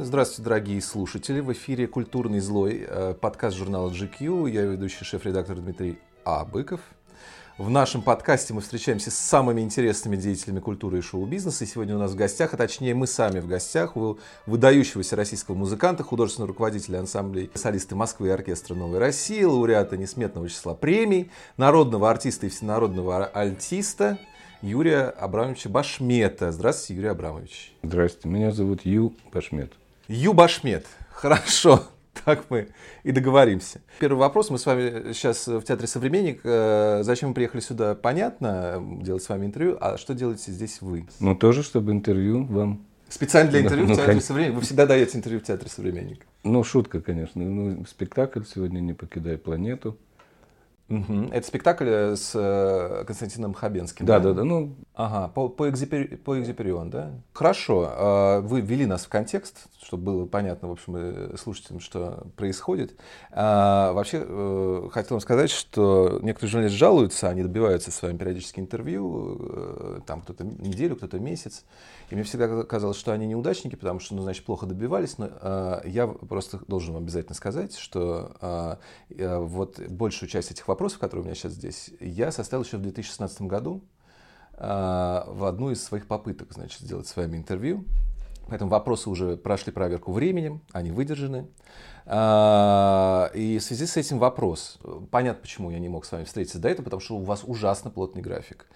Здравствуйте, дорогие слушатели. В эфире «Культурный злой» э, подкаст журнала GQ. Я ведущий шеф-редактор Дмитрий Абыков. В нашем подкасте мы встречаемся с самыми интересными деятелями культуры и шоу-бизнеса. И сегодня у нас в гостях, а точнее мы сами в гостях, у выдающегося российского музыканта, художественного руководителя ансамблей солисты Москвы и оркестра «Новой России», лауреата несметного числа премий, народного артиста и всенародного альтиста Юрия Абрамовича Башмета. Здравствуйте, Юрий Абрамович. Здравствуйте, меня зовут Ю Башмет. Ю Башмет. Хорошо. Так мы и договоримся. Первый вопрос. Мы с вами сейчас в Театре «Современник». Э, зачем вы приехали сюда, понятно, делать с вами интервью. А что делаете здесь вы? Ну, тоже, чтобы интервью вам. Специально для интервью да, в ну, Театре ну, «Современник»? Вы всегда даете интервью в Театре «Современник». Ну, шутка, конечно. Ну, спектакль сегодня «Не покидай планету». Угу. Это спектакль э, с э, Константином Хабенским. Да, да, да. ну... Ага, по, по, экзипери, по экзиперион, да? Хорошо. А, вы ввели нас в контекст, чтобы было понятно, в общем, э, слушателям, что происходит. А, вообще, хотел вам сказать, что некоторые журналисты жалуются, они добиваются с вами периодически интервью, там кто-то неделю, кто-то месяц. И мне всегда казалось, что они неудачники, потому что, ну, значит, плохо добивались. Но э, я просто должен вам обязательно сказать, что вот большую часть этих вопросов, которые у меня сейчас здесь, я составил еще в 2016 году э, в одну из своих попыток, значит, сделать с вами интервью. Поэтому вопросы уже прошли проверку временем, они выдержаны. И в связи с этим вопрос. Понятно, почему я не мог с вами встретиться до этого, потому что у вас ужасно плотный график.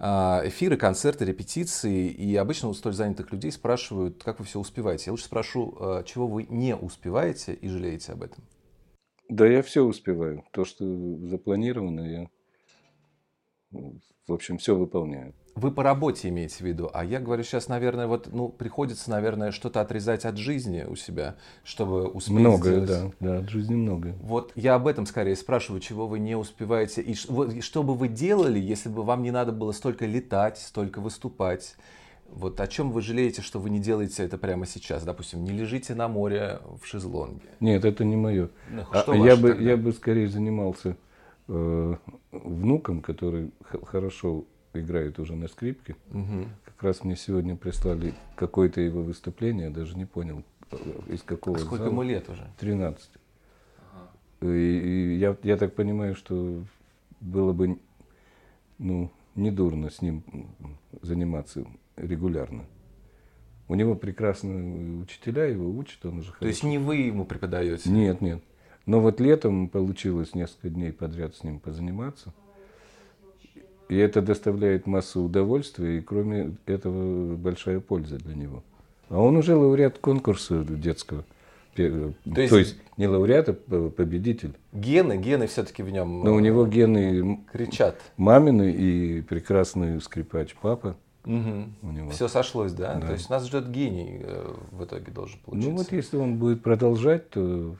А, эфиры, концерты, репетиции. И обычно у столь занятых людей спрашивают, как вы все успеваете. Я лучше спрошу, а, чего вы не успеваете и жалеете об этом? Да, я все успеваю. То, что запланировано, я, в общем, все выполняю. Вы по работе имеете в виду, а я говорю сейчас, наверное, вот, ну, приходится, наверное, что-то отрезать от жизни у себя, чтобы успеть Многое, сделать. да, да, от жизни многое. Вот я об этом скорее спрашиваю, чего вы не успеваете, и что бы вы делали, если бы вам не надо было столько летать, столько выступать, вот о чем вы жалеете, что вы не делаете это прямо сейчас? Допустим, не лежите на море в шезлонге. Нет, это не мое. Ну, а, я, бы, я бы скорее занимался э, внуком, который хорошо играет уже на скрипке. Угу. Как раз мне сегодня прислали какое-то его выступление, даже не понял, из какого а сколько зала. ему лет уже? 13. Ага. И, и я, я так понимаю, что было бы ну, недурно с ним заниматься регулярно. У него прекрасные учителя, его учат, он уже То есть не вы ему преподаете? Нет, нет. Но вот летом получилось несколько дней подряд с ним позаниматься. И это доставляет массу удовольствия, и кроме этого большая польза для него. А он уже лауреат конкурса детского. То есть, То есть не лауреат, а победитель. Гены, гены все-таки в нем. Но у него гены кричат. Мамины и прекрасный скрипач папа. Угу. У него. Все сошлось, да? да? То есть нас ждет гений э, в итоге должен получиться. Ну вот если он будет продолжать, то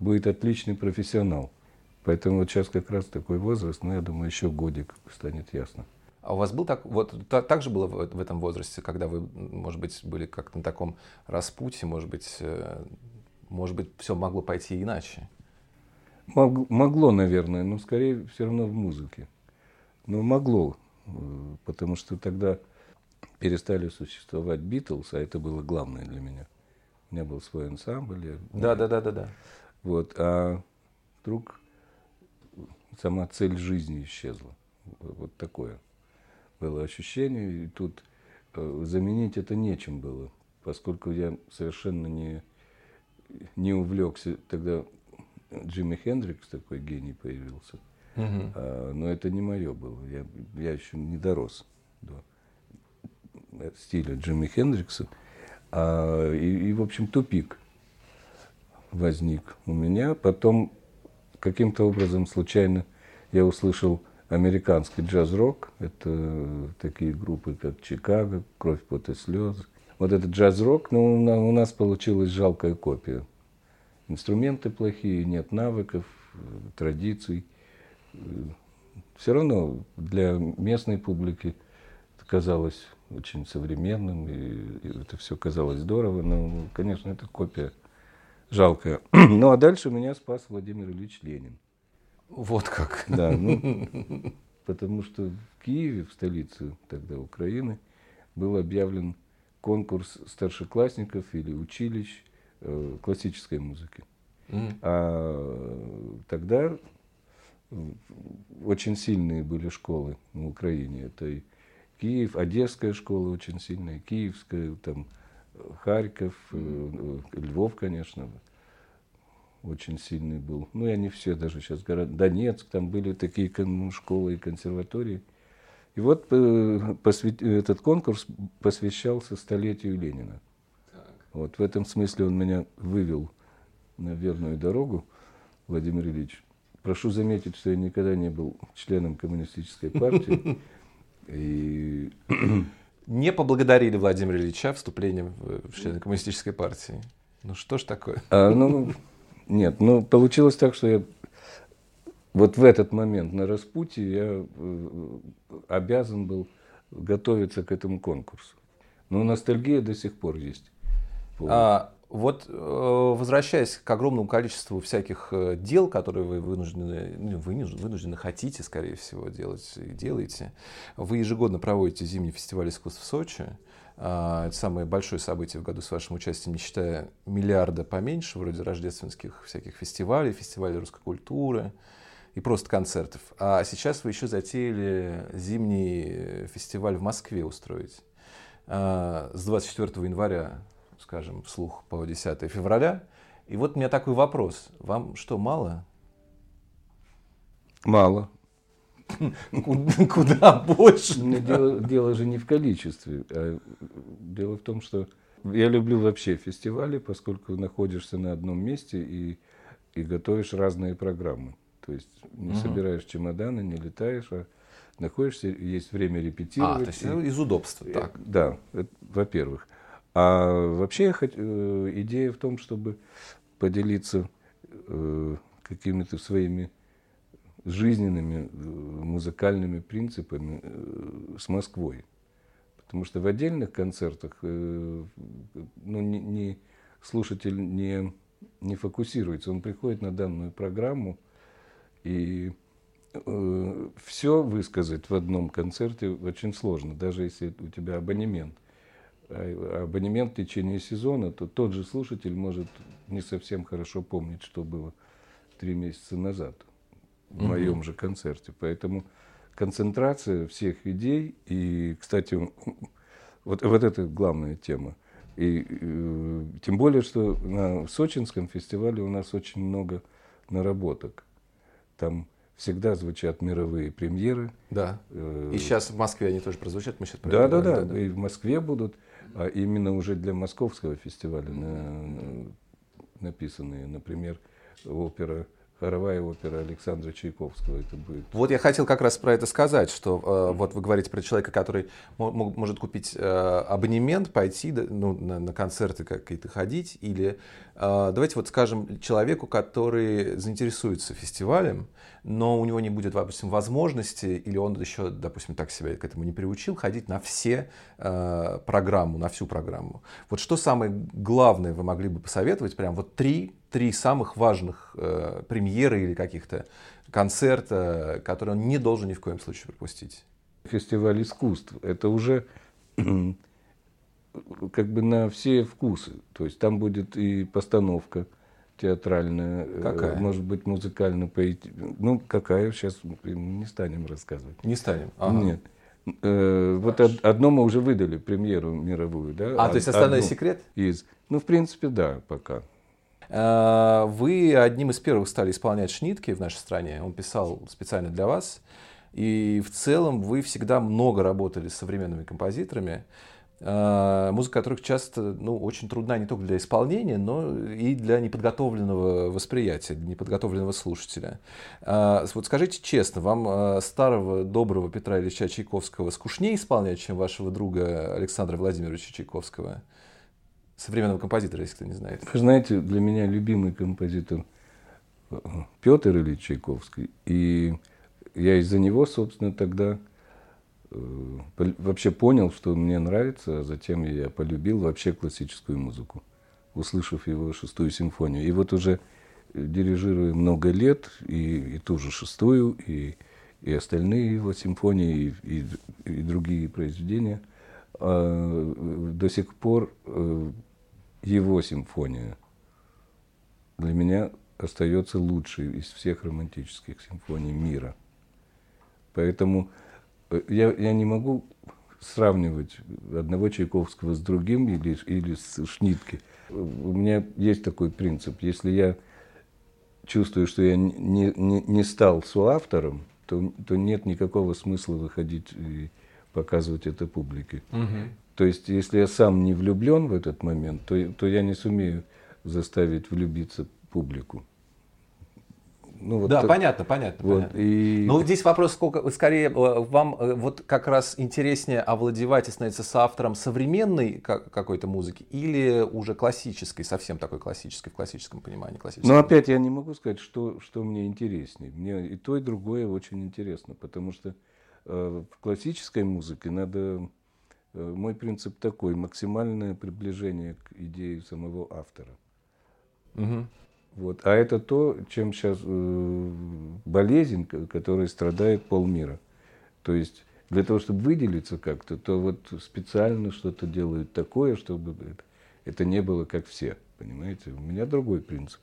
будет отличный профессионал. Поэтому вот сейчас как раз такой возраст, ну, я думаю, еще годик станет ясно. А у вас был так, вот так, так же было в, в этом возрасте, когда вы, может быть, были как-то на таком распутье, может быть, э, может быть, все могло пойти иначе? Мог, могло, наверное, но скорее все равно в музыке. Но могло, потому что тогда перестали существовать Битлз, а это было главное для меня. У меня был свой ансамбль. Да, да, да, да, да. Вот, а вдруг сама цель жизни исчезла. Вот такое было ощущение. И тут э, заменить это нечем было, поскольку я совершенно не, не увлекся. Тогда Джимми Хендрикс, такой гений, появился. Угу. А, но это не мое было. Я, я еще не дорос до стиля Джимми Хендрикса. А, и, и, в общем, тупик возник у меня. Потом каким-то образом случайно я услышал американский джаз-рок. Это такие группы, как Чикаго, Кровь, пот и слезы. Вот этот джаз-рок, ну, у нас получилась жалкая копия. Инструменты плохие, нет навыков, традиций. Все равно для местной публики это казалось очень современным, и это все казалось здорово, но, конечно, это копия жалкая. Ну а дальше меня спас Владимир Ильич Ленин. Вот как. Да, ну, потому что в Киеве, в столице тогда Украины, был объявлен конкурс старшеклассников или училищ э, классической музыки. Mm. А тогда очень сильные были школы на Украине. Это и Киев, Одесская школа очень сильная, Киевская, там Харьков, mm. Львов, конечно, очень сильный был. Ну, и они все даже сейчас города. Донецк, там были такие ну, школы и консерватории. И вот э, посвят... этот конкурс посвящался столетию Ленина. Так. Вот в этом смысле он меня вывел на верную дорогу, Владимир Ильич. Прошу заметить, что я никогда не был членом коммунистической партии. И... Не поблагодарили Владимира Ильича вступлением в члены коммунистической партии. Ну что ж такое? А, ну, нет, ну получилось так, что я вот в этот момент на распутье я э, обязан был готовиться к этому конкурсу. Но ностальгия до сих пор есть. А, вот э, возвращаясь к огромному количеству всяких э, дел, которые вы вынуждены, ну, вынуждены, вынуждены хотите, скорее всего, делать и делаете, вы ежегодно проводите зимний фестиваль искусств в Сочи. А, это самое большое событие в году с вашим участием, не считая миллиарда поменьше, вроде рождественских всяких фестивалей, фестивалей русской культуры и просто концертов. А сейчас вы еще затеяли зимний фестиваль в Москве устроить. А, с 24 января, скажем, вслух по 10 февраля. И вот у меня такой вопрос. Вам что, мало? Мало. Куда больше? Дело, дело же не в количестве, а дело в том, что я люблю вообще фестивали, поскольку находишься на одном месте и, и готовишь разные программы. То есть не угу. собираешь чемоданы, не летаешь, а находишься, есть время репетировать. А, то есть и, из удобства, так. Да, во-первых. А вообще э, идея в том, чтобы поделиться э, какими-то своими жизненными э, музыкальными принципами с Москвой. Потому что в отдельных концертах ну, не, не, слушатель не, не фокусируется. Он приходит на данную программу, и э, все высказать в одном концерте очень сложно, даже если у тебя абонемент. А абонемент в течение сезона, то тот же слушатель может не совсем хорошо помнить, что было три месяца назад в угу. моем же концерте. Поэтому концентрация всех идей, и, кстати, вот, вот это главная тема. И э, тем более, что на Сочинском фестивале у нас очень много наработок. Там всегда звучат мировые премьеры. Да. Э, и сейчас в Москве они тоже прозвучат. Мы сейчас да, да, да, да. И в Москве будут, а именно уже для московского фестиваля на, написанные, например, опера хоровая опера Александра Чайковского это будет. Вот я хотел как раз про это сказать, что э, вот вы говорите про человека, который может купить э, абонемент, пойти ну, на, на концерты какие-то ходить, или э, давайте вот скажем человеку, который заинтересуется фестивалем, но у него не будет, допустим, возможности, или он еще, допустим, так себя к этому не приучил, ходить на все э, программу, на всю программу. Вот что самое главное вы могли бы посоветовать, прям вот три три самых важных э, премьеры или каких-то концерта, которые он не должен ни в коем случае пропустить? Фестиваль искусств – это уже как бы на все вкусы. То есть там будет и постановка театральная, э, какая? может быть музыкально поэти... Ну, какая, сейчас не станем рассказывать. Не станем? Ага. Нет. Э, вот одно мы уже выдали, премьеру мировую. Да? А, то есть одну секрет? Из. Ну, в принципе, да, пока. Э, вы одним из первых стали исполнять Шнитки в нашей стране. Он писал специально для вас. И в целом вы всегда много работали с современными композиторами, музыка которых часто ну, очень трудна не только для исполнения, но и для неподготовленного восприятия, для неподготовленного слушателя. Э, вот скажите честно, вам старого доброго Петра Ильича Чайковского скучнее исполнять, чем вашего друга Александра Владимировича Чайковского? современного композитора, если кто не знает. Вы знаете, для меня любимый композитор э, Петр Ильич Чайковский. И я из-за него, собственно, тогда вообще понял, что мне нравится, а затем я полюбил вообще классическую музыку, услышав его шестую симфонию. И вот уже дирижируя много лет, и, и ту же шестую, и, и остальные его симфонии, и, и, и другие произведения – э, до сих пор э, его симфония для меня остается лучшей из всех романтических симфоний мира. Поэтому э, я, я не могу сравнивать одного Чайковского с другим или, или с Шнитке. У меня есть такой принцип. Если я чувствую, что я не, не, не стал соавтором, то, то нет никакого смысла выходить и показывать это публике. Угу. То есть, если я сам не влюблен в этот момент, то, то я не сумею заставить влюбиться публику. Ну, вот да, так, понятно, понятно. Вот, понятно. И... Ну, здесь вопрос, сколько, скорее, э, вам э, вот как раз интереснее овладевать и становиться соавтором современной какой-то музыки или уже классической, совсем такой классической, в классическом понимании классической? Ну, опять я не могу сказать, что, что мне интереснее. Мне и то, и другое очень интересно, потому что э, в классической музыке надо... Э, мой принцип такой, максимальное приближение к идее самого автора. Угу. Вот. А это то, чем сейчас э, болезнь, которой страдает полмира. То есть для того, чтобы выделиться как-то, то вот специально что-то делают такое, чтобы это, это не было как все. Понимаете? У меня другой принцип.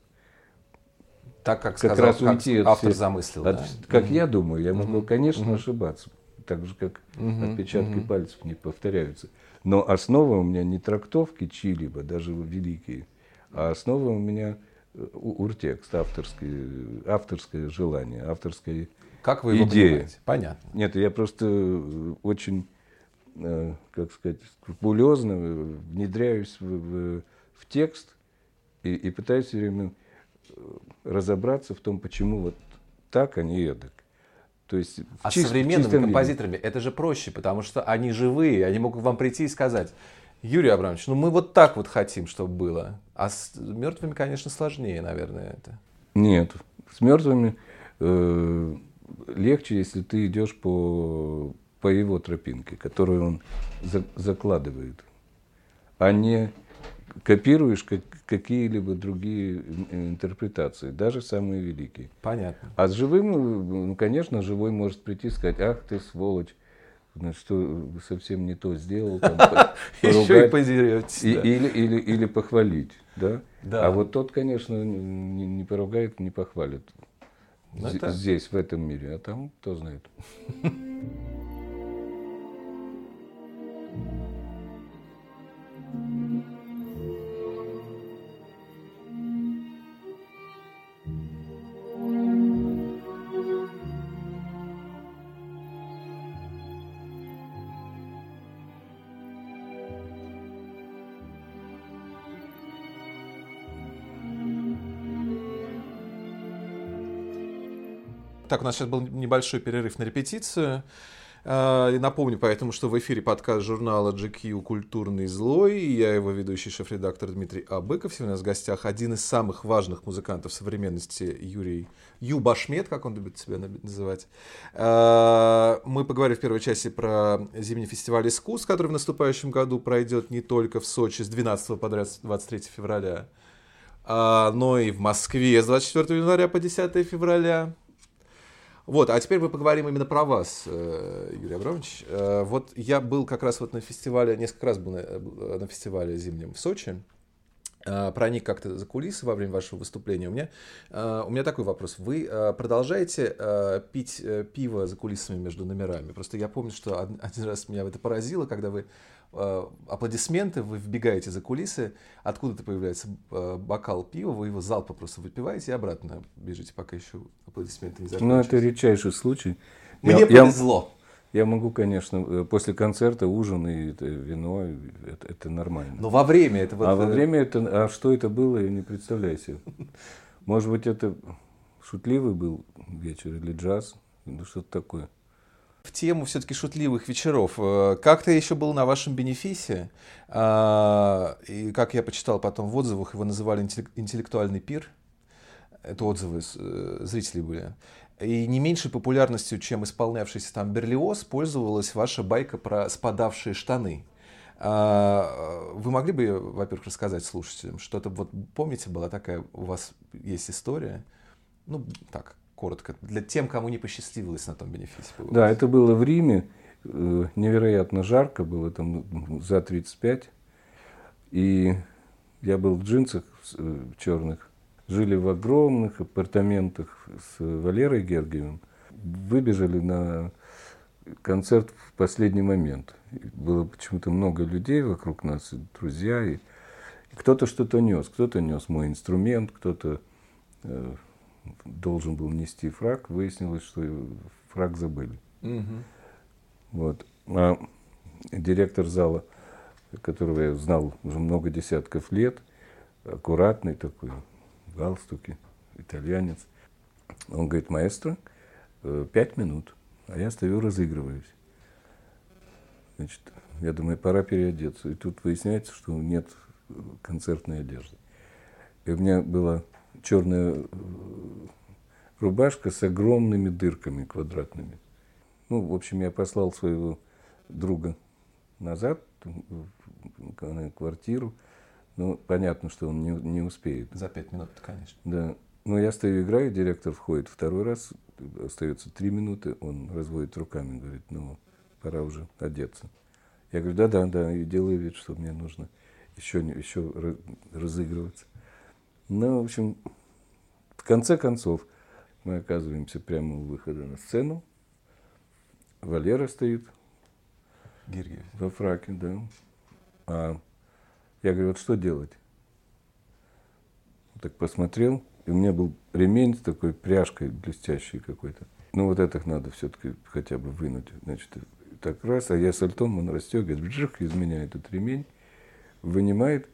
Так, как, как сказал, раз уйти как автор всех, замыслил. От, да? Как угу. я думаю, я могу, конечно, угу. ошибаться. Так же, как угу. отпечатки угу. пальцев не повторяются. Но основа у меня не трактовки чьи-либо, даже великие, а основа у меня – уртекст, авторский, авторское желание, авторская как вы его идея. Понимаете? Понятно. Нет, я просто э, очень, э, как сказать, скрупулезно внедряюсь в, в, в текст и, и пытаюсь все время э, разобраться в том, почему вот так, а не эдак. То есть а чист, современными композиторами виде. это же проще, потому что они живые, они могут вам прийти и сказать, Юрий Абрамович, ну мы вот так вот хотим, чтобы было. А с мертвыми, конечно, сложнее, наверное, это. Нет, с мертвыми э, легче, если ты идешь по, по его тропинке, которую он за, закладывает, а не копируешь как, какие-либо другие интерпретации, даже самые великие. Понятно. А с живым, ну, конечно, живой может прийти и сказать, ах ты сволочь, что совсем не то сделал, там, Еще и подеретесь. Или, или, или похвалить, да? да? А вот тот, конечно, не, не поругает, не похвалит. Ну, здесь, в этом мире, а там кто знает. Так, у нас сейчас был небольшой перерыв на репетицию. А, и напомню поэтому, что в эфире подкаст журнала GQ «Культурный злой». И я его ведущий шеф-редактор Дмитрий Абыков. Сегодня у нас в гостях один из самых важных музыкантов современности Юрий Юбашмет, как он любит себя называть. А, мы поговорили в первой части про зимний фестиваль искусств, который в наступающем году пройдет не только в Сочи с 12 по 23 февраля, а, но и в Москве с 24 января по 10 февраля. Вот, а теперь мы поговорим именно про вас, э, Юрий Абрамович. Э, вот я был как раз вот на фестивале, несколько раз был на, э, на фестивале зимнем в Сочи. Проник как-то за кулисы во время вашего выступления. У меня, у меня такой вопрос. Вы продолжаете пить пиво за кулисами между номерами? Просто я помню, что один раз меня это поразило, когда вы аплодисменты, вы вбегаете за кулисы, откуда-то появляется э, бокал пива, вы его залпом просто выпиваете и обратно бежите, пока еще аплодисменты не закончились. Ну, это редчайший случай. Мне я, повезло. Я, я могу, конечно, э, после концерта ужин и вино, это, это нормально. Но во время это... Вот... А во время это... А что это было, я не представляю себе. Может быть, это шутливый был вечер или джаз, ну что-то такое в тему все-таки шутливых вечеров. Э, как-то еще был на вашем бенефисе, а, и как я почитал потом в отзывах, его называли интеллектуальный пир. Это отзывы э, зрителей были. И не меньшей популярностью, чем исполнявшийся там Берлиоз, пользовалась ваша байка про спадавшие штаны. А, вы могли бы, во-первых, рассказать слушателям, что-то вот помните, была такая у вас есть история? Ну, так, коротко, для тем, кому не посчастливилось на том бенефисе. Да, это было в Риме. э, невероятно жарко, было там за 35. И я был в джинсах э, черных. Жили в огромных апартаментах с Валерой Гергиевым. Выбежали на концерт в последний момент. Было почему-то много людей вокруг нас, и друзья, и, и кто-то что-то нес. Кто-то нес мой инструмент, кто-то э, должен был нести фраг. Выяснилось, что фраг забыли. Угу. Вот. А директор зала, которого я знал уже много десятков лет, аккуратный такой, в галстуке, итальянец, он говорит, маэстро, э, пять минут. А я стою, разыгрываюсь. Значит, я думаю, пора переодеться. И тут выясняется, что нет концертной одежды. И у меня была черная э, рубашка с огромными дырками квадратными. Ну, в общем, я послал своего друга назад в квартиру. Ну, понятно, что он не, не успеет. За пять минут, конечно. Да. Но я стою, играю, директор входит второй раз, остается три минуты, он разводит руками, говорит, ну, пора уже одеться. Я говорю, да-да, да, и делаю вид, что мне нужно еще, еще разыгрываться. Ну, в общем, в конце концов, мы оказываемся прямо у выхода на сцену. Валера стоит. Гиргиев. Во фраке, да. А я говорю, вот что делать? Так посмотрел, и у меня был ремень с такой пряжкой блестящей какой-то. Ну, вот это надо все-таки хотя бы вынуть. Значит, так раз, а я с альтом, он расстегивает, вжих, из меня этот ремень, вынимает.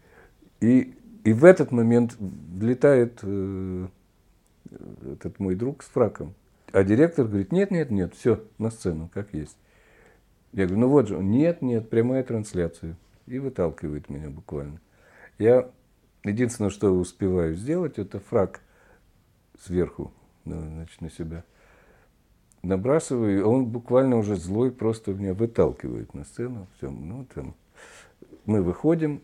И, и в этот момент влетает э, этот мой друг с фраком. А директор говорит, нет, нет, нет, все, на сцену, как есть. Я говорю, ну вот же, нет, нет, прямая трансляция. И выталкивает меня буквально. Я единственное, что успеваю сделать, это фрак сверху значит, на себя набрасываю, и он буквально уже злой просто меня выталкивает на сцену. Все, ну, там, мы выходим,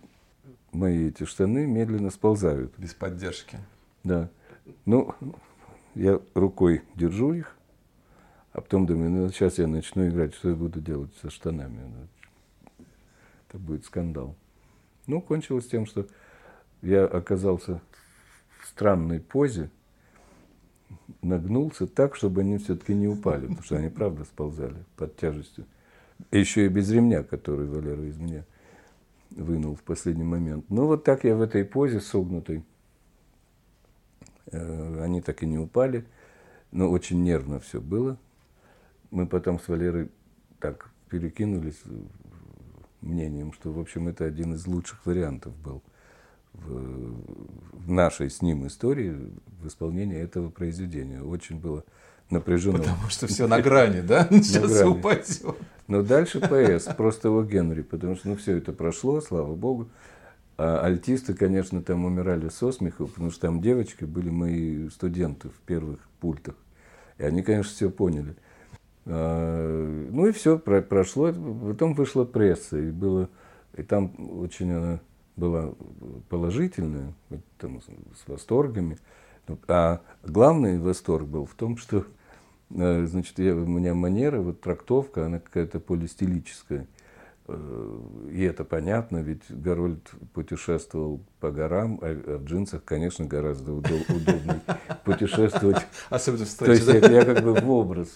мои эти штаны медленно сползают. Без поддержки. Да. Ну, я рукой держу их, а потом думаю, ну, сейчас я начну играть, что я буду делать со штанами. Ну, это будет скандал. Ну, кончилось тем, что я оказался в странной позе, нагнулся так, чтобы они все-таки не упали, потому что они правда сползали под тяжестью. Еще и без ремня, который Валера из меня вынул в последний момент. Ну, вот так я в этой позе согнутой Э, они так и не упали, но очень нервно все было. Мы потом с Валерой так перекинулись мнением, что, в общем, это один из лучших вариантов был в нашей с ним истории в исполнении этого произведения. Очень было напряжено. Потому что все на грани, да? Сейчас упадет. Но дальше ПС, просто его Генри, потому что ну, все это прошло, слава богу. А альтисты, конечно, там умирали со смеху, потому что там девочки были мои студенты в первых пультах. И они, конечно, все поняли. А, ну и все, про прошло. Потом вышла пресса, и было, и там очень она была положительная, там, с восторгами. А главный восторг был в том, что значит, я, у меня манера, вот трактовка, она какая-то полистилическая. Э, и это понятно, ведь Гарольд путешествовал по горам, а в джинсах, конечно, гораздо удобнее путешествовать. Особенно в То есть я, я как бы в образ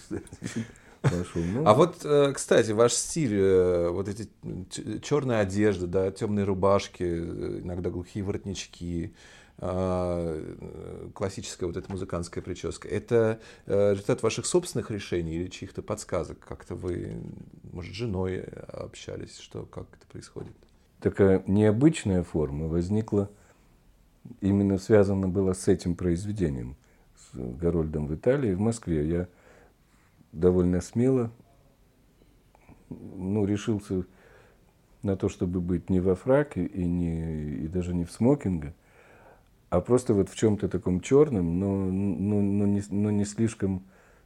пошел. Ну. А вот, э, кстати, ваш стиль, э, вот эти черные одежды, да, темные рубашки, иногда глухие воротнички, а, классическая вот эта музыкантская прическа, это э, результат ваших собственных решений или чьих-то подсказок? Как-то вы, может, с женой общались? Что, как это происходит? Такая необычная форма возникла, именно связана была с этим произведением, с Горольдом в Италии, в Москве. Я довольно смело ну, решился на то, чтобы быть не во фраке и, не, и даже не в смокинге, а просто вот в чем-то таком черном, но, но, но, не, но не слишком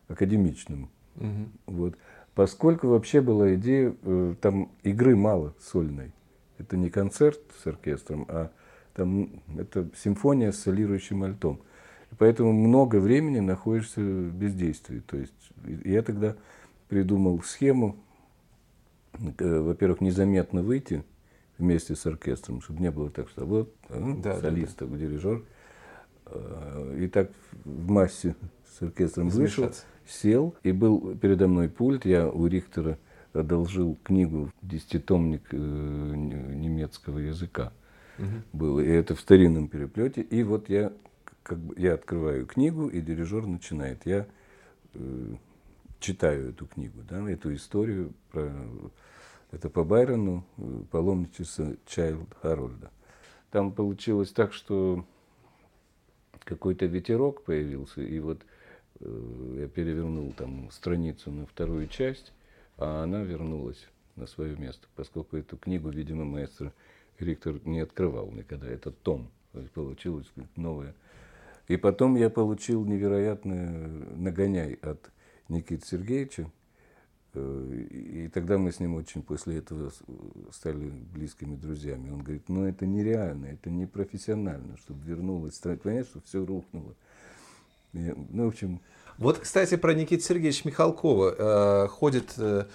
академичным. Угу. Вот. Поскольку вообще была идея, э, там игры мало сольной. Это не концерт с оркестром, а там это симфония с солирующим альтом. И поэтому много времени находишься в бездействии. То есть я тогда придумал схему во-первых, незаметно выйти вместе с оркестром, чтобы не было так, что вот ну, да, солист, да, да. дирижер. Э, и так в массе с оркестром вышел, сел, и был передо мной пульт, я у Рихтера одолжил книгу «Десятитомник э, немецкого языка». Угу. Был, и это в старинном переплете. И вот я, как бы, я открываю книгу, и дирижер начинает. Я э, читаю эту книгу, да, эту историю про это по Байрону, э, паломничество Чайлд Харольда. Там получилось так, что какой-то ветерок появился, и вот э, я перевернул там страницу на вторую часть, а она вернулась на свое место, поскольку эту книгу, видимо, маэстро Рихтер не открывал никогда, этот том. То есть получилось новое. И потом я получил невероятный нагоняй от Никиты Сергеевича. Э, и тогда мы с ним очень после этого стали близкими друзьями. Он говорит, ну это нереально, это не профессионально, чтобы вернулось. Понимаешь, что все рухнуло. И, ну, в общем... Вот, кстати, про Никита Сергеевича Михалкова. Э, ходит э,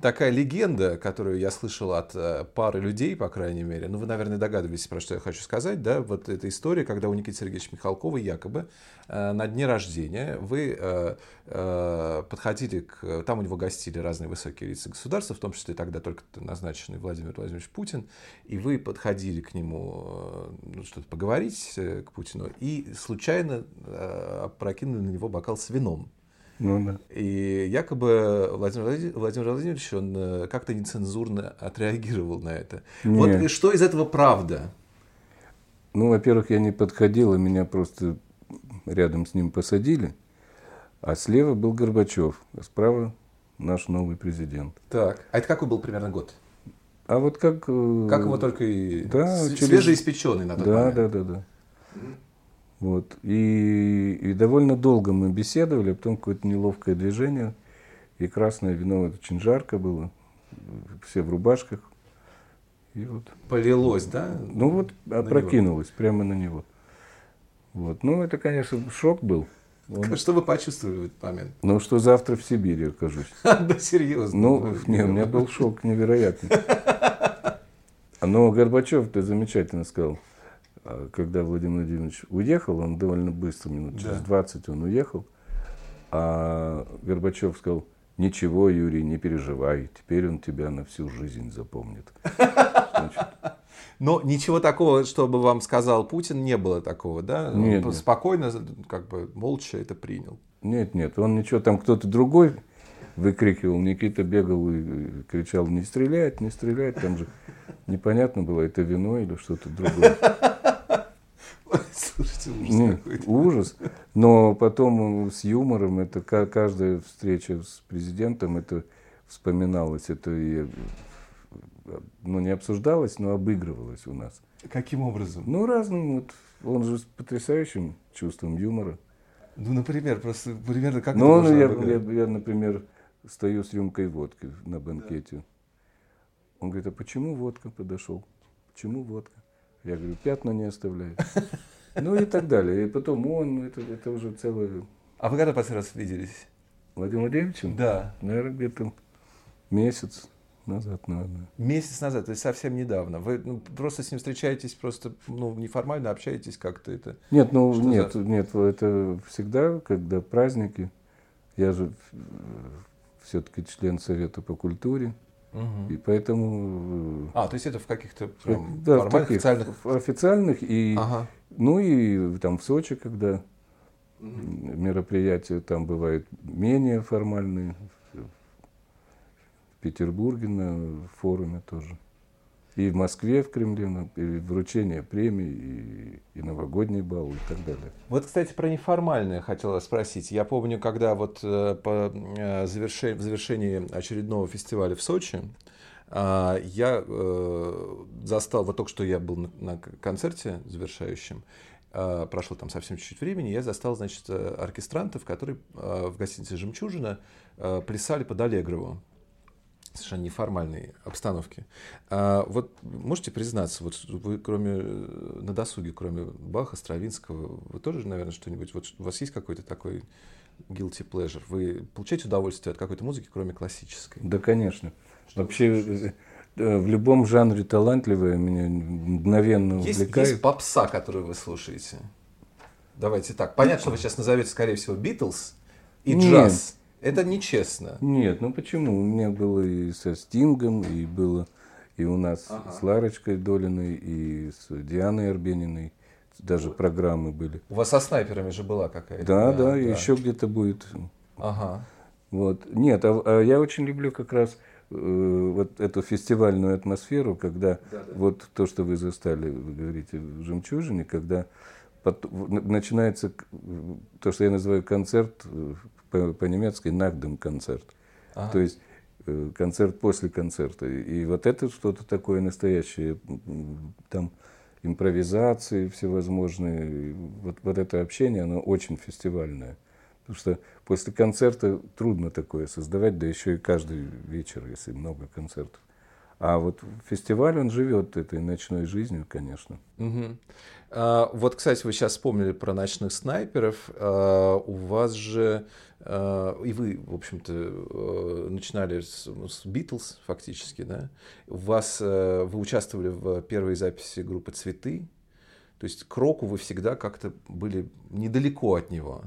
такая легенда, которую я слышал от э, пары людей, по крайней мере, ну, вы, наверное, догадываетесь, про что я хочу сказать, да, вот эта история, когда у Никиты Сергеевича Михалкова якобы э, на дне рождения вы э, подходили к... Там у него гостили разные высокие лица государства, в том числе тогда только назначенный Владимир Владимирович Путин, и вы подходили к нему ну, что-то поговорить, к Путину, и случайно опрокинули на него бокал с вином. Ну, да. И якобы Владимир, Владимир Владимирович, он э, как-то нецензурно отреагировал на это. Нет. Вот и что из этого правда? Ну, во-первых, я не подходил, и меня просто рядом с ним посадили. А слева был Горбачев, а справа наш новый президент. Так, а это какой был примерно год? А вот как... Э, как его только и... Да, свежеиспеченный на тот да, момент. Да, да, да. Вот. И, и довольно долго мы беседовали, а потом какое-то неловкое движение, и красное вино, это очень жарко было, все в рубашках. И вот. Полилось, да? Ну вот опрокинулось него. прямо на него. Вот. Ну, это, конечно, шок был. Он... Что вы почувствовали в этот момент? Ну, что завтра в Сибири окажусь. Да, серьезно? Ну, не, у меня был шок невероятный. Но Горбачев, ты замечательно сказал, а когда Владимир Владимирович уехал, он довольно быстро, минут через да. 20 он уехал, а Горбачев сказал, ничего, Юрий, не переживай, теперь он тебя на всю жизнь запомнит. Но ничего такого, чтобы вам сказал Путин, не было такого, да? Нет, он нет. спокойно, как бы молча это принял. Нет, нет, он ничего, там кто-то другой выкрикивал, Никита бегал и кричал, не стрелять, не стрелять, там же непонятно было, это вино или что-то другое. Слушайте, ужас Нет, какой-то. Ужас. Но потом с юмором, это каждая встреча с президентом, это вспоминалось, это и, ну, не обсуждалось, но обыгрывалось у нас. Каким образом? Ну, разным. Вот, он же с потрясающим чувством юмора. Ну, например, просто примерно как ну, я, я, я, например, стою с рюмкой водки на банкете. Да. Он говорит, а почему водка подошел? Почему водка? Я говорю, пятна не оставляет. Ну и так далее. И потом он, это, это уже целое... А вы когда последний раз виделись? Владимир Владимировичем? Да. Наверное, где-то месяц назад, наверное. Месяц назад, то есть совсем недавно. Вы ну, просто с ним встречаетесь, просто ну, неформально общаетесь как-то это? Нет, ну Что нет, за... нет, это всегда, когда праздники. Я же все-таки член Совета по культуре. Угу. И поэтому... Э, а, то есть это в каких-то прям да, формальных, таких, официальных... Официальных и... Ага. Ну и там в Сочи, когда угу. мероприятия там бывают менее формальные. В Петербурге на форуме тоже. И в Москве, в Кремле, и вручение премий, и, и новогодний бал, и так далее. Вот, кстати, про неформальное хотела спросить. Я помню, когда вот э, по э, завершении, в завершении очередного фестиваля в Сочи, э, я застал, вот только что я был на, концерте завершающем, прошло там совсем чуть-чуть времени, я застал, значит, оркестрантов, которые в гостинице «Жемчужина» плясали под Аллегрову совершенно неформальной обстановке. А вот можете признаться, вот вы кроме на досуге, кроме Баха, Стравинского, вы тоже, наверное, что-нибудь, вот у вас есть какой-то такой guilty pleasure? Вы получаете удовольствие от какой-то музыки, кроме классической? Да, конечно. Вообще э, в любом жанре талантливая меня мгновенно есть, увлекает. Есть попса, которую вы слушаете? Давайте так. Понятно, что вы сейчас назовете, скорее всего, Битлз и Нет. джаз. Это нечестно. Нет, ну почему? У меня было и со Стингом, и было и у нас ага. с Ларочкой Долиной, и с Дианой Арбениной. Даже вот. программы были. У вас со снайперами же была какая-то. Да, да, да, еще где-то будет. Ага. Вот. Нет, а, а я очень люблю как раз э, вот эту фестивальную атмосферу, когда да, да. вот то, что вы застали, вы говорите, в «Жемчужине», когда под, начинается то, что я называю концерт э, по-немецки «Нагдем концерт». Ага. То есть э, концерт после концерта. И вот это что-то такое настоящее. Там импровизации всевозможные. Вот, вот это общение, оно очень фестивальное. Потому что после концерта трудно такое создавать, да еще и каждый вечер, если много концертов. А вот фестиваль, он живет этой ночной жизнью, конечно. Угу. А, вот, кстати, вы сейчас вспомнили про ночных снайперов. А, у вас же, а, и вы, в общем-то, а, начинали с, с Beatles фактически, да? У вас, а, вы участвовали в первой записи группы «Цветы». То есть к року вы всегда как-то были недалеко от него.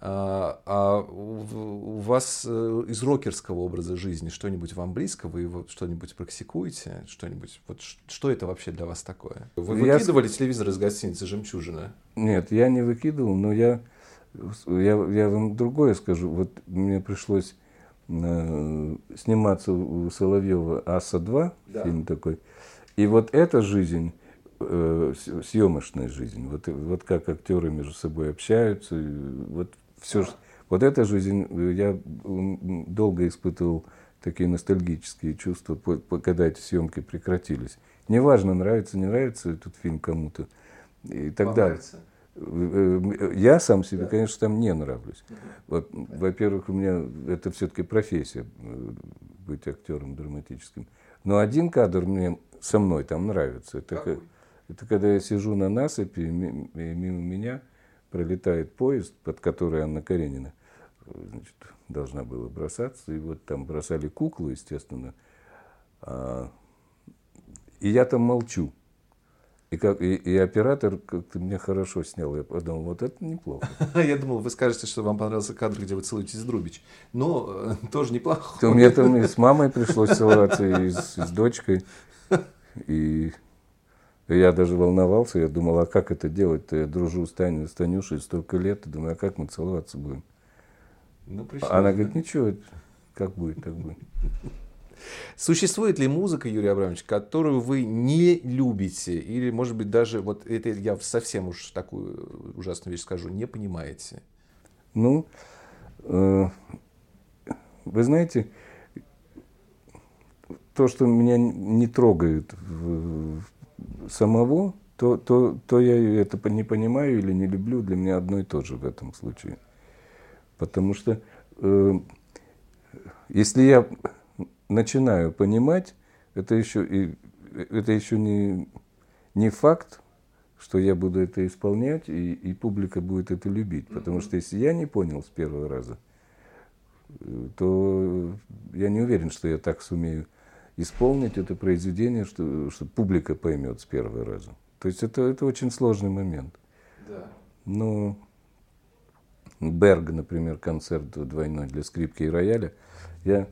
А, а у вас э, из рокерского образа жизни что-нибудь вам близко? Вы его что-нибудь практикуете? Что-нибудь? Вот что это вообще для вас такое? Вы выкидывали я... телевизор из гостиницы «Жемчужина»? Нет, я не выкидывал, но я, я, я вам другое скажу. Вот мне пришлось э, сниматься у Соловьева «Аса-2», да. фильм такой. И вот эта жизнь э, съемочная жизнь, вот, вот как актеры между собой общаются, вот все, вот эта жизнь, я долго испытывал такие ностальгические чувства, когда эти съемки прекратились. Неважно, нравится, не нравится этот фильм кому-то и так далее. Я сам себе, да. конечно, там не нравлюсь. Вот, во-первых, у меня это все-таки профессия быть актером драматическим. Но один кадр мне со мной там нравится. Это, это когда я сижу на насыпи, и мимо меня пролетает поезд, под который Анна Каренина значит, должна была бросаться. И вот там бросали куклу, естественно. А, и я там молчу. И, как, и, и оператор как-то меня хорошо снял. Я подумал, вот это неплохо. Я думал, вы скажете, что вам понравился кадр, где вы целуетесь с Друбич. Но э, тоже неплохо. То мне там и с мамой пришлось целоваться, и с, и с дочкой. И я даже волновался, я думал, а как это делать-то? Я дружу с, Таней, с Танюшей столько лет, и думаю, а как мы целоваться будем? Ну, пришлось, Она да? говорит, ничего, как будет, так будет. Существует ли музыка, Юрий Абрамович, которую вы не любите? Или, может быть, даже, вот это я совсем уж такую ужасную вещь скажу, не понимаете? Ну, э, вы знаете, то, что меня не трогает в, самого, то, то, то я это не понимаю или не люблю, для меня одно и то же в этом случае. Потому что э, если я начинаю понимать, это еще, и, это еще не, не факт, что я буду это исполнять, и, и публика будет это любить. Потому что если я не понял с первого раза, э, то я не уверен, что я так сумею исполнить это произведение, что, что публика поймет с первого раза. То есть это, это очень сложный момент. Да. Но Берг, например, концерт двойной для скрипки и рояля, я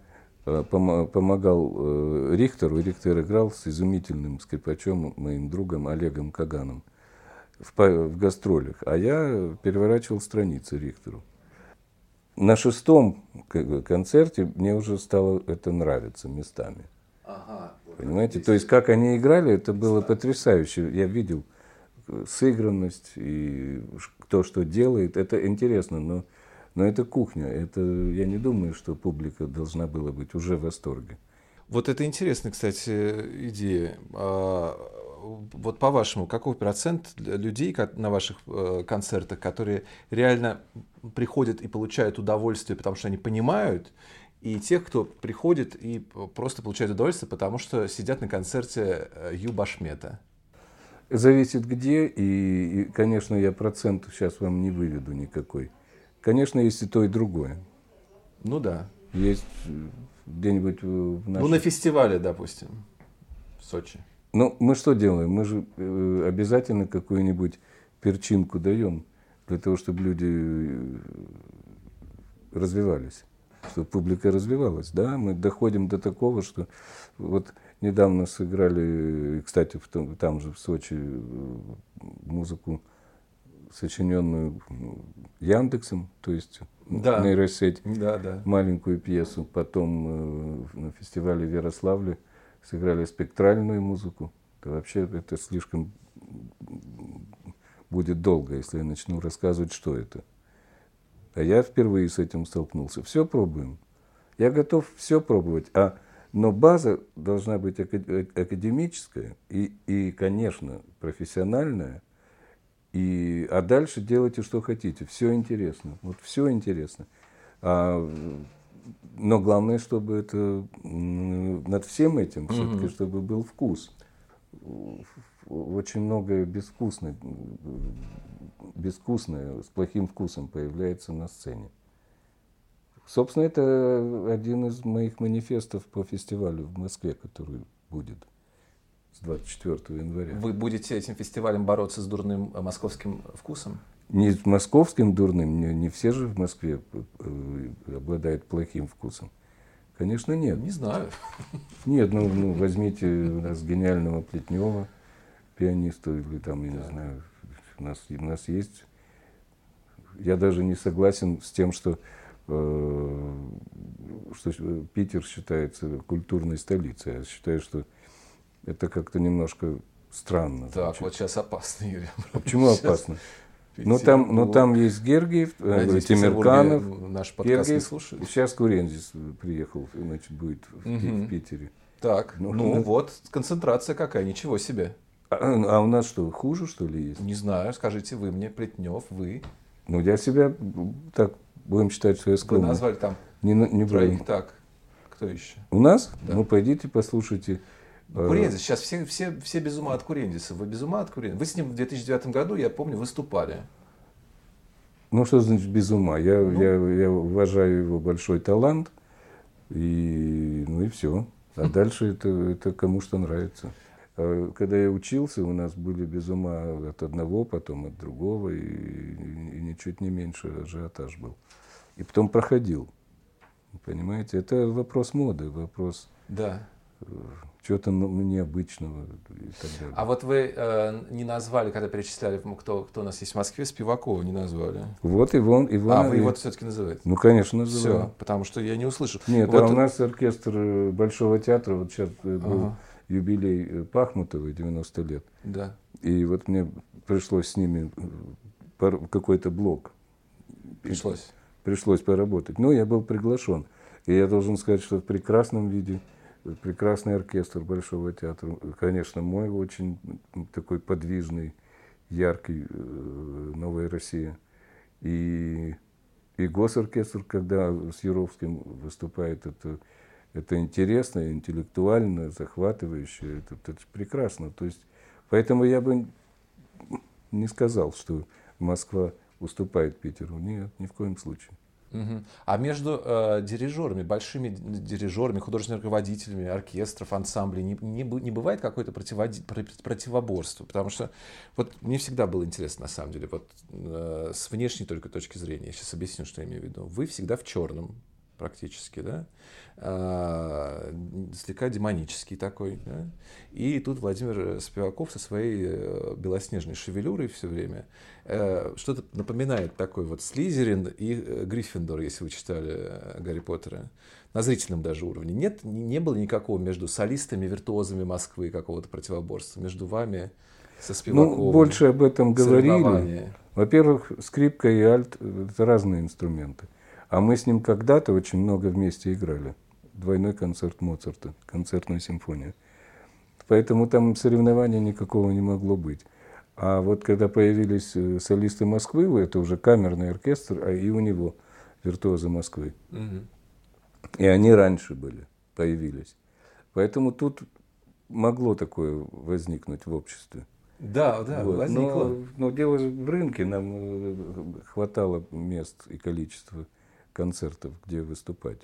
э, помогал э, Рихтеру, Рихтер играл с изумительным скрипачом, моим другом Олегом Каганом в, в гастролях, а я переворачивал страницы Рихтеру. На шестом концерте мне уже стало это нравиться местами. Ага, Понимаете? То есть, как они играли, это было потрясающе. Я видел э, сыгранность и то, что делает. Это интересно, но, но это кухня. Это, я не думаю, что публика должна была быть уже в восторге. Вот это интересная, кстати, идея. А, вот по-вашему, какой процент людей на ваших э, концертах, которые реально приходят и получают удовольствие, потому что они понимают, и тех, кто приходит и просто получает удовольствие, потому что сидят на концерте э, Ю Башмета? Зависит где, и, и, конечно, я процент сейчас вам не выведу никакой. Конечно, есть и то, и другое. Ну да. Есть где-нибудь в нашем... Ну, на фестивале, допустим, в Сочи. Ну, мы что делаем? Мы же э, обязательно какую-нибудь перчинку даем для того, чтобы люди э, развивались, чтобы публика развивалась. Да, мы доходим до такого, что вот недавно сыграли, кстати, в том, там же в Сочи э, музыку сочиненную Яндексом, то есть да. нейросеть, да, да. маленькую пьесу. Потом э, на фестивале в Ярославле сыграли спектральную музыку. Это вообще это слишком будет долго, если я начну рассказывать, что это. А я впервые с этим столкнулся. Все пробуем. Я готов все пробовать. А, но база должна быть академическая и, и, конечно, профессиональная – и, а дальше делайте, что хотите. Все интересно. Вот все интересно. А, но главное, чтобы это над всем этим все-таки, чтобы был вкус. Очень многое безвкусное, безвкусное, с плохим вкусом появляется на сцене. Собственно, это один из моих манифестов по фестивалю в Москве, который будет с 24 января. Вы будете этим фестивалем бороться с дурным э, московским вкусом? Не с московским дурным, не, не все же в Москве э, обладают плохим вкусом. Конечно, нет. Не знаю. Нет, ну, ну возьмите у нас гениального Плетнева, пианиста, или там, я не знаю, у нас, у нас есть. Я даже не согласен с тем, что, э, что Питер считается культурной столицей. Я считаю, что это как-то немножко странно. Так, звучит. вот сейчас опасно, Юрий. А почему сейчас опасно? Ну там, ну там есть Гергиев, э, Надеюсь, Тимирканов. Наш подкаст Гергиев. не слушает. Сейчас Курензис приехал, значит, будет в, угу. в Питере. Так, ну, ну да. вот, концентрация какая, ничего себе. А, а у нас что, хуже, что ли, есть? Не знаю, скажите вы мне, Плетнев, вы. Ну, я себя так, будем считать, что я скромный. Вы назвали там не, не троих, так, кто еще? У нас? Да. Ну, пойдите, послушайте. Э, Курензис, сейчас все, все, все без ума от Курензиса. Вы без ума от Курензиса? Вы с ним в 2009 году, я помню, выступали. Ну, что значит без ума? Я, ну, я, я уважаю его большой талант, и, ну и все. А дальше это, это кому что нравится. А когда я учился, у нас были без ума от одного, потом от другого, и, и, и ничуть не меньше ажиотаж был. И потом проходил. Понимаете, это вопрос моды, вопрос да. Э, чего-то необычного и так далее. А вот вы э, не назвали, когда перечисляли, кто, кто у нас есть в Москве, Спивакова не назвали. Вот Иван. Иван а, вы его все-таки называете? Ну, конечно, называю. Все, потому что я не услышал. Нет, вот... а у нас оркестр э, Большого театра, вот сейчас э, был ага. Юбилей э, Пахмутовой, 90 лет. Да. И вот мне пришлось с ними какой-то блок. Пришлось? Пришлось поработать. Но я был приглашен. И я должен сказать, что в прекрасном виде прекрасный оркестр Большого театра. Конечно, мой очень такой подвижный, яркий э, «Новая Россия». И, и госоркестр, когда с Юровским выступает, это, это интересно, интеллектуально, захватывающе, это, это прекрасно. То есть, поэтому я бы не сказал, что Москва уступает Питеру. Нет, ни в коем случае. Угу. А между э, дирижерами, большими дирижерами, художественными руководителями оркестров, ансамблей не, не, не бывает какое-то противоборство? Потому что вот мне всегда было интересно, на самом деле, вот э, с внешней только точки зрения, я сейчас объясню, что я имею в виду. Вы всегда в черном, практически, да, а, слегка демонический такой, да? и тут Владимир Спиваков со своей э, белоснежной шевелюрой все время э, что-то напоминает такой вот Слизерин и э, Гриффиндор, если вы читали Гарри Поттера, на зрительном даже уровне. Нет, не было никакого между солистами, виртуозами Москвы какого-то противоборства между вами со Спиваковым. Ну, больше об этом говорили. Во-первых, скрипка и альт – это разные инструменты. А мы с ним когда-то очень много вместе играли. Двойной концерт Моцарта, концертную симфонию. Поэтому там соревнования никакого не могло быть. А вот когда появились э, солисты Москвы, это уже камерный оркестр, а и у него виртуозы Москвы. Угу. И они раньше были, появились. Поэтому тут могло такое возникнуть в обществе. Да, да, вот. возникло. Но, но дело в рынке, нам э, хватало мест и количества концертов, где выступать.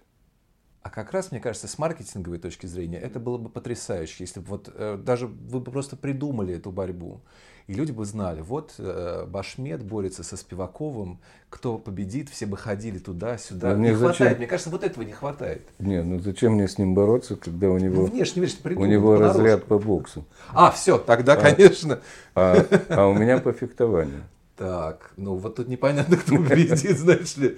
А как раз, мне кажется, с маркетинговой точки зрения это было бы потрясающе, если бы вот э, даже вы бы просто придумали эту борьбу. И люди бы знали, вот э, Башмет борется со Спиваковым, кто победит, все бы ходили туда-сюда. мне не зачем? хватает, мне кажется, вот этого не хватает. Не, ну зачем мне с ним бороться, когда у Ну, него, внешне, видишь, у придумал, него понарошку. разряд по боксу, А, все, тогда, конечно. а, а у меня по фехтованию. Так, ну вот тут непонятно, кто победит, знаешь ли.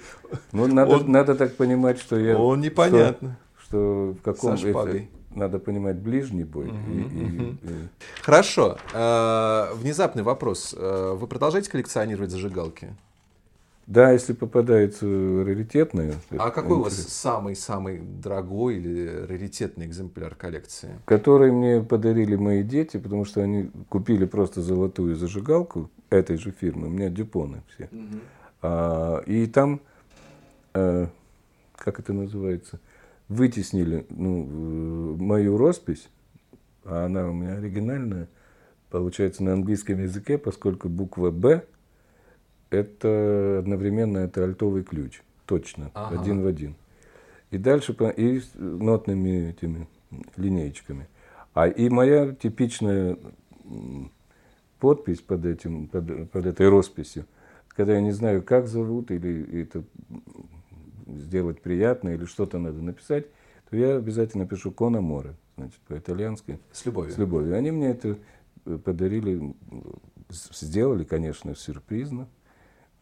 Ну, надо, Он- надо так понимать, что я... Он непонятно. Что, что в каком... Со шпагой. это- надо понимать ближний бой. и- и- и- Хорошо. Э, Внезапный вопрос. Э, Вы продолжаете коллекционировать зажигалки? Да, если попадаются раритетные. А какой у вас самый-самый дорогой или раритетный экземпляр коллекции? Которые мне подарили мои дети, потому что они купили просто золотую зажигалку этой же фирмы. У меня дюпоны все. А, и там, э, как это называется, вытеснили ну, мою роспись, а она у меня оригинальная, получается на английском языке, поскольку буква «Б» это одновременно это альтовый ключ, точно, Ага. один в один. И дальше и с нотными этими линеечками. А и моя типичная подпись под этим, под, под этой росписью, когда я не знаю, как зовут, или это сделать приятно, или что-то надо написать, то я обязательно пишу «Кона Море», значит, по-итальянски, С любовью. с любовью. Они мне это э, подарили, сделали, конечно, сюрпризно,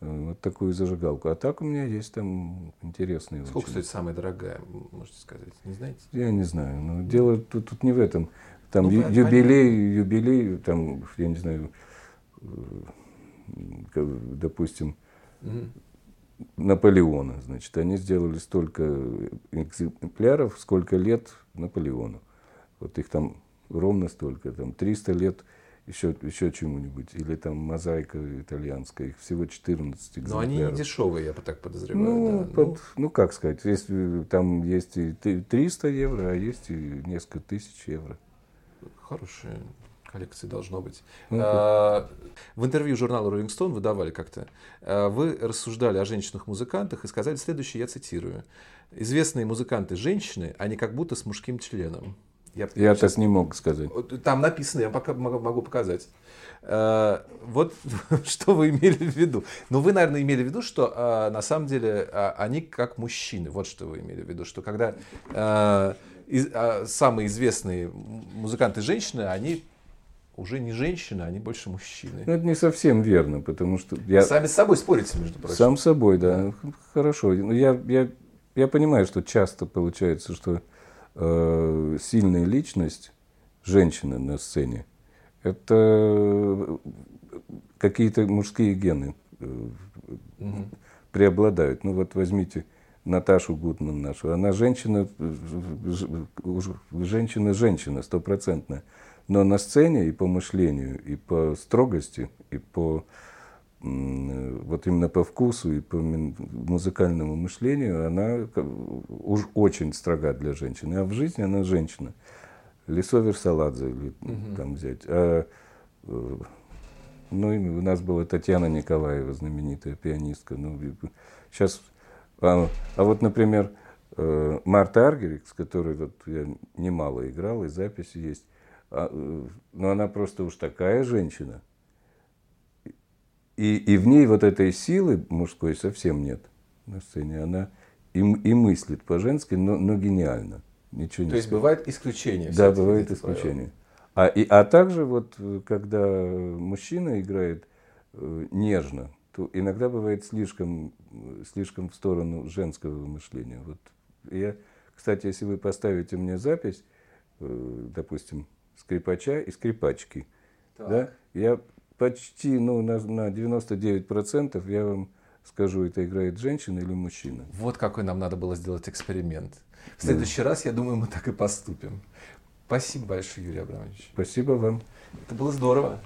э, вот такую зажигалку. А так у меня есть там интересные Сколько очень. стоит самая дорогая, можете сказать? Не знаете? Я не знаю. Но дело тут, тут не в этом. Там Ну, ю- юбилей, юбилей, там, я не знаю, э, как, допустим, Мгм. Наполеона. Значит, они сделали столько экземпляров, сколько лет Наполеону. Вот их там ровно столько, там 300 лет еще, еще чему-нибудь. Или там мозаика итальянская, их всего 14 экземпляров. Но они не дешевые, я бы так подозреваю. Ну, да. под- ну, как сказать, если там есть и ты- 300 евро, а есть и несколько тысяч евро. Хорошая коллекция должно быть. Ну, А, В интервью журнала Rolling Stone вы давали как-то, а, вы рассуждали о женщинах-музыкантах и сказали следующее, я цитирую. Известные музыканты женщины, они как будто с мужским членом. Я, Я так не мог сказать. Там написано, я пока могу, показать. Э, Вот что вы имели в виду. Ну, вы, наверное, имели в виду, что на самом деле они как мужчины. Вот что вы имели в виду. Что когда из- а, самые известные м- музыканты женщины, они уже не женщины, они больше мужчины. Ну, это не совсем верно, потому что я Сами с собой спорите, между прочим. сам собой, да, хорошо. Но я, я, я понимаю, что часто получается, что э, сильная личность женщины на сцене это какие-то мужские гены э, Мгм. преобладают. Ну вот возьмите Наташу Гутман нашу. Она женщина, женщина-женщина, стопроцентная. Но на сцене и по мышлению, и по строгости, и по вот именно по вкусу и по музыкальному мышлению она уж очень строга для женщины. А в жизни она женщина. Лисо Версаладзе или Мгм. там взять. А, э, ну, у нас была Татьяна Николаева, знаменитая пианистка. Ну, сейчас, а, а вот, например, э, Марта Аргерик, с которой вот я немало играл, и записи есть, а, э, но она просто уж такая женщина. И, и в ней вот этой силы мужской совсем нет на сцене. Она и, и мыслит по-женски, но, но гениально. Ничего не То есть скажешь. бывают исключения. Да, бывает исключение. А, и, а также вот, э, когда мужчина играет э, нежно, то иногда бывает слишком, слишком в сторону женского мышления. Вот я, кстати, если вы поставите мне запись, э, допустим, скрипача и скрипачки, Так. да, я почти, ну, на, на 99% я вам скажу, это играет женщина или мужчина. Вот какой нам надо было сделать эксперимент. В следующий раз, я думаю, мы так и поступим. Спасибо большое, Юрий Абрамович. Спасибо вам. Это было здорово.